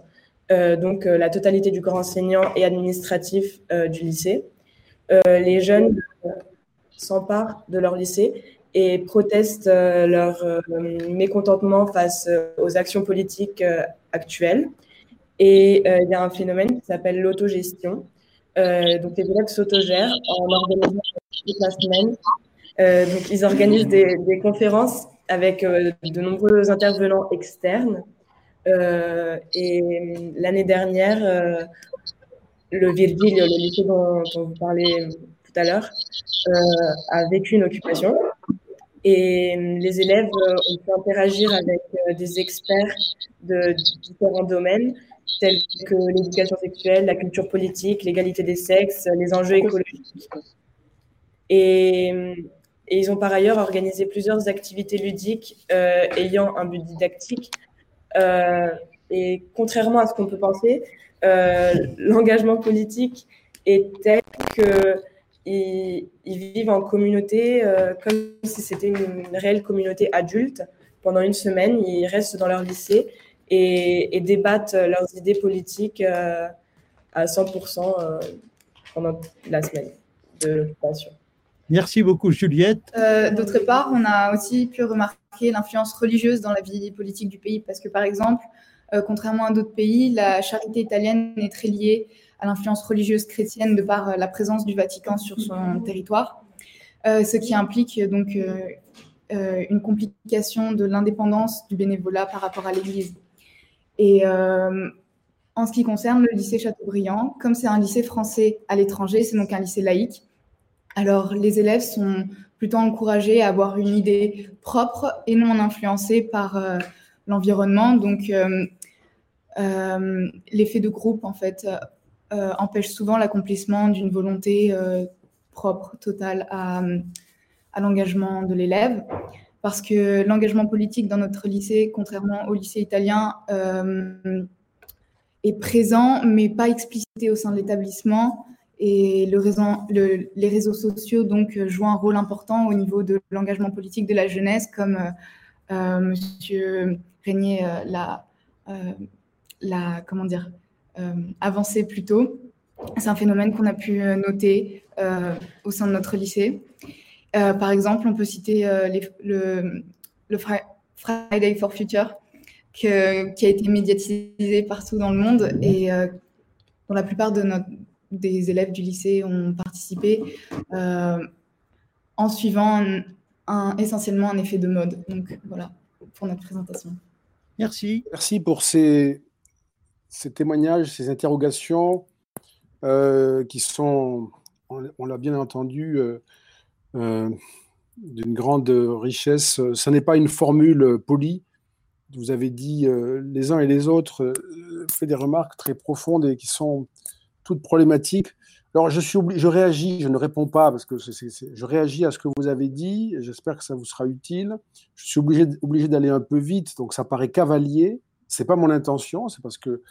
donc la totalité du corps enseignant et administratif du lycée. les jeunes s'emparent de leur lycée et protestent euh, leur euh, mécontentement face euh, aux actions politiques actuelles. Et il y a un phénomène qui s'appelle l'autogestion. Donc les élèves s'autogèrent en organisant toute la semaine. donc ils organisent des, conférences avec de nombreux intervenants externes. et l'année dernière, le Virgilio, le lycée dont, dont vous parlez tout à l'heure, a vécu une occupation. Et euh, les élèves euh, ont pu interagir avec euh, des experts de différents domaines, tels que l'éducation sexuelle, la culture politique, l'égalité des sexes, les enjeux écologiques. Et, ils ont par ailleurs organisé plusieurs activités ludiques ayant un but didactique. et contrairement à ce qu'on peut penser, l'engagement politique est tel que ils, vivent en communauté euh, comme si c'était une réelle communauté adulte. Pendant une semaine, ils restent dans leur lycée et, débattent leurs idées politiques euh, à 100% euh, pendant la semaine de l'occupation. Merci beaucoup, Juliette. D'autre part, on a aussi pu remarquer l'influence religieuse dans la vie politique du pays parce que, par exemple, contrairement à d'autres pays, la charité italienne est très liée à l'influence religieuse chrétienne de par euh, la présence du Vatican sur son territoire, euh, ce qui implique donc euh, une complication de l'indépendance du bénévolat par rapport à l'Église. Et en ce qui concerne le lycée Chateaubriand, comme c'est un lycée français à l'étranger, c'est donc un lycée laïque, alors les élèves sont plutôt encouragés à avoir une idée propre et non influencée par l'environnement. Donc l'effet de groupe, en fait, euh, empêche souvent l'accomplissement d'une volonté euh, propre total à, à l'engagement de l'élève. Parce que l'engagement politique dans notre lycée, contrairement au lycée italien, euh, est présent, mais pas explicité au sein de l'établissement. Et le le, les réseaux sociaux donc jouent un rôle important au niveau de l'engagement politique de la jeunesse, comme euh, euh Monsieur Régnier euh, l'a, comment dire, avancé plus tôt. C'est un phénomène qu'on a pu noter au sein de notre lycée. Par exemple, on peut citer les, le, le Friday for Future, qui a été médiatisé partout dans le monde et euh, dont la plupart de notre, des élèves du lycée ont participé euh, en suivant un, essentiellement un effet de mode. Donc voilà pour notre présentation. Merci. Merci pour ces, ces témoignages, ces interrogations euh, qui sont, on, l'a bien entendu, d'une grande richesse. Ce n'est pas une formule polie vous avez dit euh, les uns et les autres euh, fait des remarques très profondes et qui sont toutes problématiques. Alors je suis je réagis, je ne réponds pas parce que je réagis à ce que vous avez dit. J'espère que ça vous sera utile. Je suis obligé, d'aller un peu vite, donc ça paraît cavalier. C'est pas mon intention, c'est parce que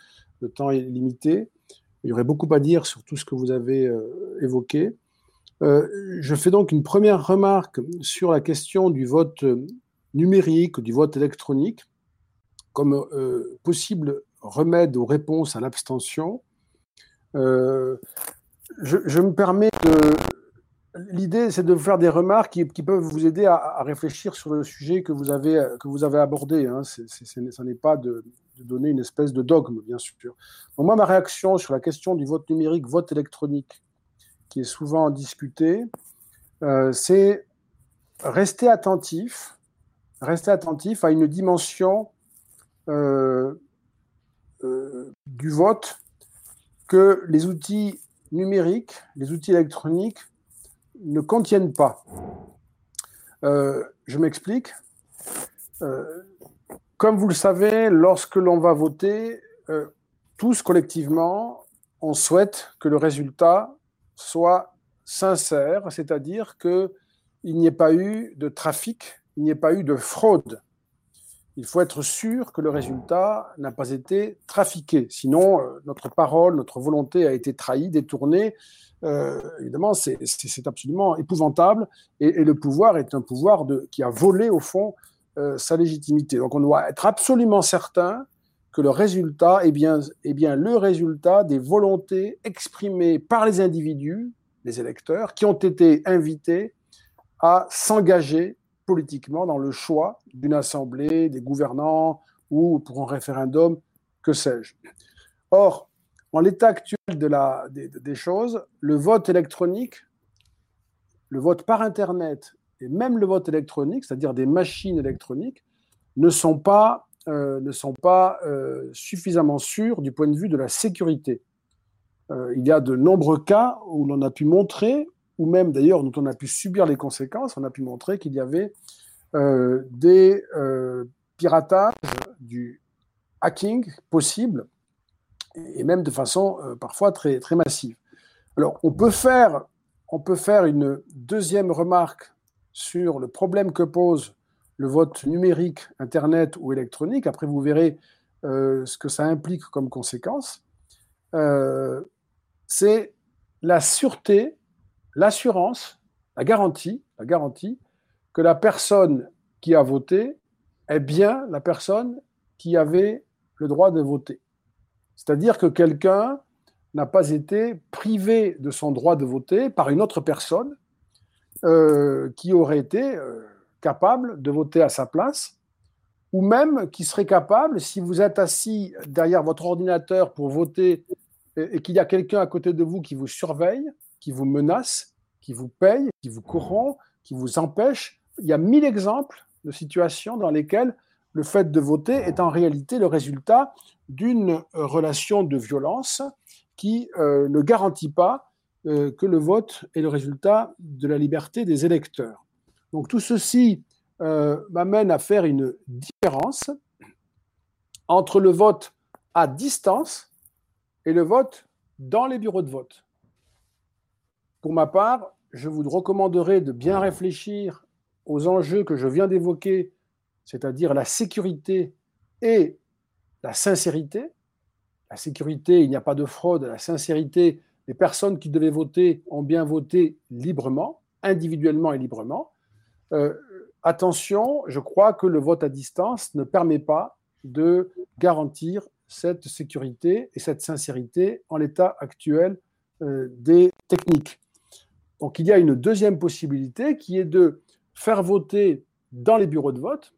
le temps est limité. Il y aurait beaucoup à dire sur tout ce que vous avez euh, évoqué. Je fais donc une première remarque sur la question du vote numérique, du vote électronique comme euh, possible remède ou réponse à l'abstention, euh, je, me permets de. L'idée, c'est de faire des remarques qui, peuvent vous aider à, réfléchir sur le sujet que vous avez, vous abordé. Hein. n'est pas de, donner une espèce de dogme, bien sûr. Moi, ma réaction sur la question du vote numérique, vote électronique, qui est souvent discutée, euh, c'est rester attentif, rester attentif à une dimension euh, euh, du vote que les outils numériques, les outils électroniques ne contiennent pas. Euh, je m'explique. comme vous le savez, lorsque l'on va voter, tous collectivement, on souhaite que le résultat soit sincère, c'est-à-dire qu'il n'y ait pas eu de trafic, il n'y ait pas eu de fraude il faut être sûr que le résultat n'a pas été trafiqué. Sinon, euh, notre parole, notre volonté a été trahie, détournée. Euh, évidemment, c'est absolument épouvantable. Et, le pouvoir est un pouvoir qui a volé, au fond, euh, sa légitimité. Donc, on doit être absolument certain que le résultat est bien, est bien le résultat des volontés exprimées par les individus, les électeurs, qui ont été invités à s'engager politiquement dans le choix d'une assemblée, des gouvernants ou pour un référendum, que sais-je. Or, en l'état actuel de la, des, choses, le vote électronique, le vote par Internet et même le vote électronique, c'est-à-dire des machines électroniques, ne sont pas, euh, ne sont pas euh, suffisamment sûrs du point de vue de la sécurité. Euh, il y a de nombreux cas où l'on a pu montrer ou même d'ailleurs dont on a pu subir les conséquences, on a pu montrer qu'il y avait des piratages, du hacking possible, et même de façon parfois très, très massive. Alors, on peut, faire, on peut faire une deuxième remarque sur le problème que pose le vote numérique, Internet ou électronique. Après, vous verrez ce que ça implique comme conséquence. c'est la sûreté l'assurance, la garantie, la garantie que la personne qui a voté est bien la personne qui avait le droit de voter. C'est-à-dire que quelqu'un n'a pas été privé de son droit de voter par une autre personne euh, qui aurait été euh, capable de voter à sa place, ou même qui serait capable, si vous êtes assis derrière votre ordinateur pour voter et qu'il y a quelqu'un à côté de vous qui vous surveille, qui vous menace, qui vous paye, qui vous corrompt, qui vous empêche. Il y a mille exemples de situations dans lesquelles le fait de voter est en réalité le résultat d'une relation de violence qui euh, ne garantit pas euh, que le vote est le résultat de la liberté des électeurs. Donc tout ceci euh, m'amène à faire une différence entre le vote à distance et le vote dans les bureaux de vote. Pour ma part, je vous recommanderais de bien réfléchir aux enjeux que je viens d'évoquer, c'est-à-dire la sécurité et la sincérité. La sécurité, il n'y a pas de fraude. La sincérité, les personnes qui devaient voter ont bien voté librement, individuellement et librement. Euh, attention, je crois que le vote à distance ne permet pas de garantir cette sécurité et cette sincérité en l'état actuel euh, des techniques. Donc il y a une deuxième possibilité qui est de faire voter dans les bureaux de vote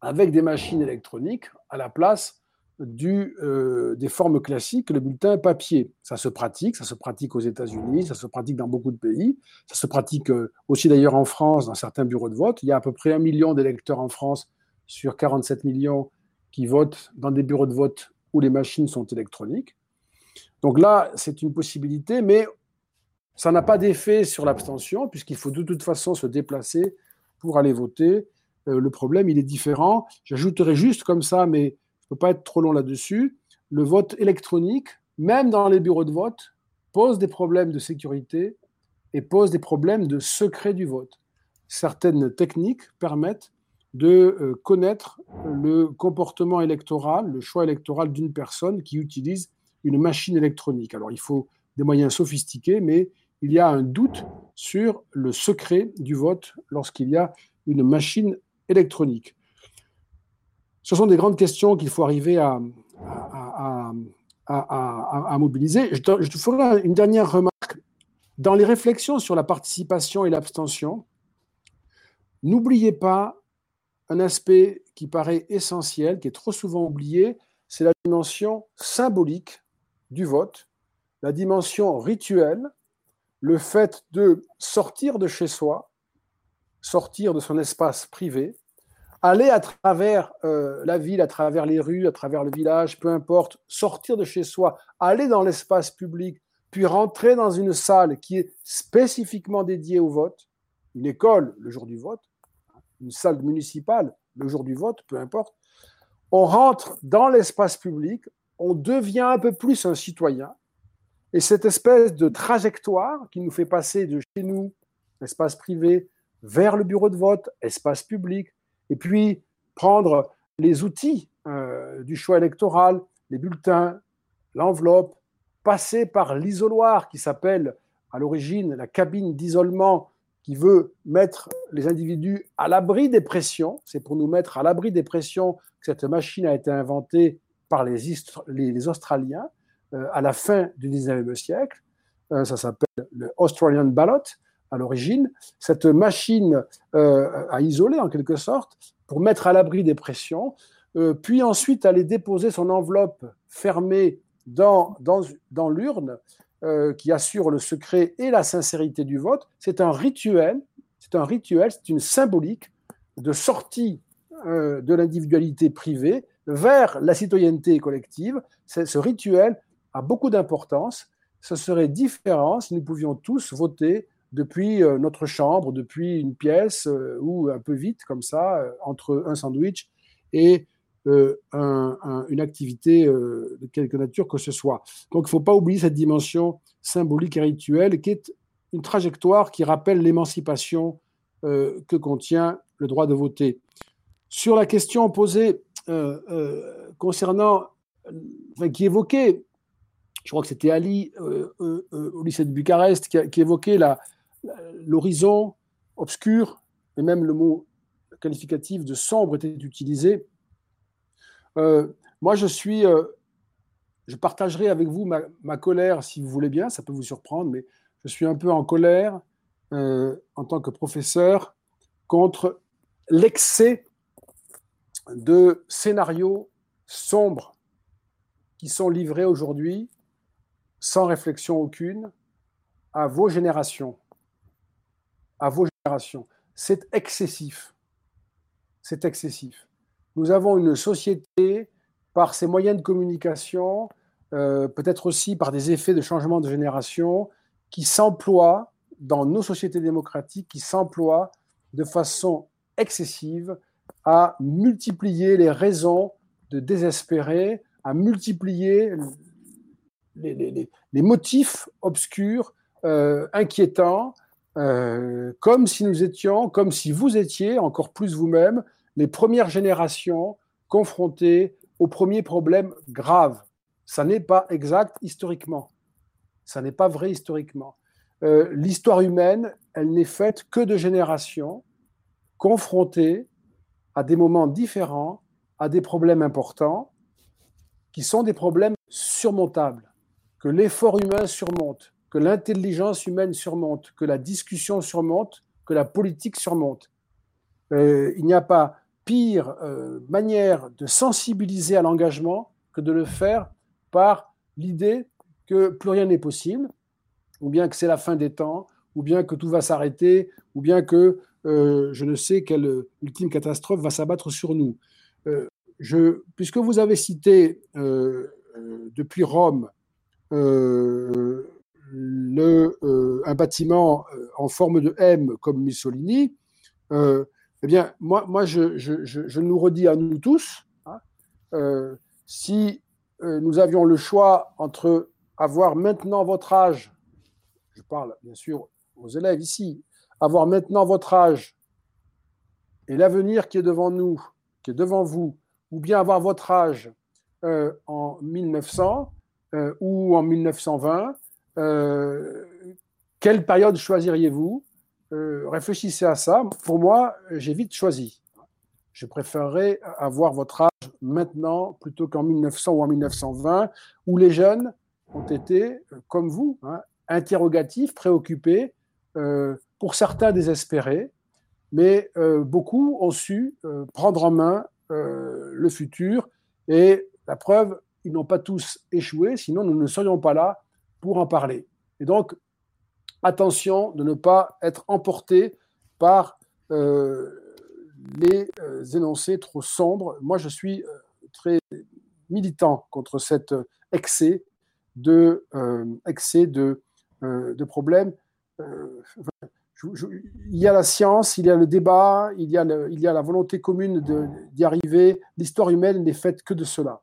avec des machines électroniques à la place du, euh, des formes classiques, le bulletin papier. Ça se pratique, ça se pratique aux États-Unis, ça se pratique dans beaucoup de pays, ça se pratique euh, aussi d'ailleurs en France, dans certains bureaux de vote. Il y a à peu près un million d'électeurs en France sur 47 millions qui votent dans des bureaux de vote où les machines sont électroniques. Donc là, c'est une possibilité, mais ça n'a pas d'effet sur l'abstention, puisqu'il faut de toute façon se déplacer pour aller voter. Euh, le problème, il est différent. J'ajouterai juste comme ça, mais ne peux pas être trop long là-dessus. Le vote électronique, même dans les bureaux de vote, pose des problèmes de sécurité et pose des problèmes de secret du vote. Certaines techniques permettent de euh, connaître le comportement électoral, le choix électoral d'une personne qui utilise une machine électronique. Alors il faut des moyens sophistiqués, mais il y a un doute sur le secret du vote lorsqu'il y a une machine électronique. Ce sont des grandes questions qu'il faut arriver à, mobiliser. Je je te, ferai une dernière remarque. Dans les réflexions sur la participation et l'abstention, n'oubliez pas un aspect qui paraît essentiel, qui est trop souvent oublié, c'est la dimension symbolique du vote, la dimension rituelle, le fait de sortir de chez soi, sortir de son espace privé, aller à travers euh, la ville, à travers les rues, à travers le village, peu importe, sortir de chez soi, aller dans l'espace public, puis rentrer dans une salle qui est spécifiquement dédiée au vote, une école le jour du vote, une salle municipale le jour du vote, peu importe, on rentre dans l'espace public, on devient un peu plus un citoyen, et cette espèce de trajectoire qui nous fait passer de chez nous, espace privé, vers le bureau de vote, espace public, et puis prendre les outils euh, du choix électoral, les bulletins, l'enveloppe, passer par l'isoloir qui s'appelle à l'origine la cabine d'isolement qui veut mettre les individus à l'abri des pressions. C'est pour nous mettre à l'abri des pressions que cette machine a été inventée par les, Australiens euh, à la fin du 19e siècle. Euh, ça s'appelle le Australian Ballot à l'origine, cette machine euh, à isoler en quelque sorte pour mettre à l'abri des pressions, euh, puis ensuite aller déposer son enveloppe fermée dans, dans, dans l'urne euh, qui assure le secret et la sincérité du vote. C'est un rituel, c'est un rituel, c'est une symbolique de sortie de l'individualité privée vers la citoyenneté collective. Ce rituel a beaucoup d'importance. Ce serait différent si nous pouvions tous voter depuis euh, notre chambre, depuis une pièce euh, ou un peu vite comme ça, euh, entre un sandwich et une activité de quelque nature que ce soit. Donc il ne faut pas oublier cette dimension symbolique et rituelle qui est une trajectoire qui rappelle l'émancipation que contient le droit de voter. Sur la question posée concernant, qui évoquait, je crois que c'était Ali au lycée de Bucarest, qui, qui évoquait la, l'horizon obscur, et même le mot qualificatif de sombre était utilisé. Euh, moi, je suis, euh, je partagerai avec vous ma, colère, si vous voulez bien, ça peut vous surprendre, mais je suis un peu en colère euh, en tant que professeur contre l'excès de scénarios sombres qui sont livrés aujourd'hui, sans réflexion aucune, à vos générations à vos générations. C'est excessif. C'est excessif. Nous avons une société, par ses moyens de communication, euh, peut-être aussi par des effets de changement de génération, qui s'emploie dans nos sociétés démocratiques, qui s'emploie de façon excessive à multiplier les raisons de désespérer, à multiplier les, motifs obscurs, euh, inquiétants, euh, comme si nous étions, comme si vous étiez, encore plus vous-même, les premières générations confrontées aux premiers problèmes graves. Ça n'est pas exact historiquement. Ça n'est pas vrai historiquement. Euh, l'histoire humaine, elle n'est faite que de générations confrontées à des moments différents, à des problèmes importants, qui sont des problèmes surmontables, que l'effort humain surmonte, que l'intelligence humaine surmonte, que la discussion surmonte, que la politique surmonte. Euh, il n'y a pas pire euh, manière de sensibiliser à l'engagement que de le faire par l'idée que plus rien n'est possible, ou bien que c'est la fin des temps, ou bien que tout va s'arrêter, ou bien que euh, je ne sais quelle ultime catastrophe va s'abattre sur nous. puisque vous avez cité depuis Rome euh, un bâtiment euh, en forme de M comme Mussolini, euh, eh bien, moi, moi je, nous redis à nous tous, hein, si nous avions le choix entre avoir maintenant votre âge, je parle bien sûr aux élèves ici, avoir maintenant votre âge et l'avenir qui est devant nous, qui est devant vous, ou bien avoir votre âge en 1900 ou en 1920, euh, quelle période choisiriez-vous euh, Réfléchissez à ça. Pour moi, j'ai vite choisi. Je préférerais avoir votre âge maintenant plutôt qu'en 1900 ou en 1920, où les jeunes ont été, euh, comme vous, hein, interrogatifs, préoccupés, pour certains désespérés, mais beaucoup ont su prendre en main le futur. Et la preuve, ils n'ont pas tous échoué, sinon nous ne serions pas là pour en parler. Et donc, attention de ne pas être emporté par euh, les euh, énoncés trop sombres. Moi, je suis euh, très militant contre cet excès de, problèmes. il y a la science, il y a le débat, il y a la volonté commune d'y arriver. L'histoire humaine n'est faite que de cela.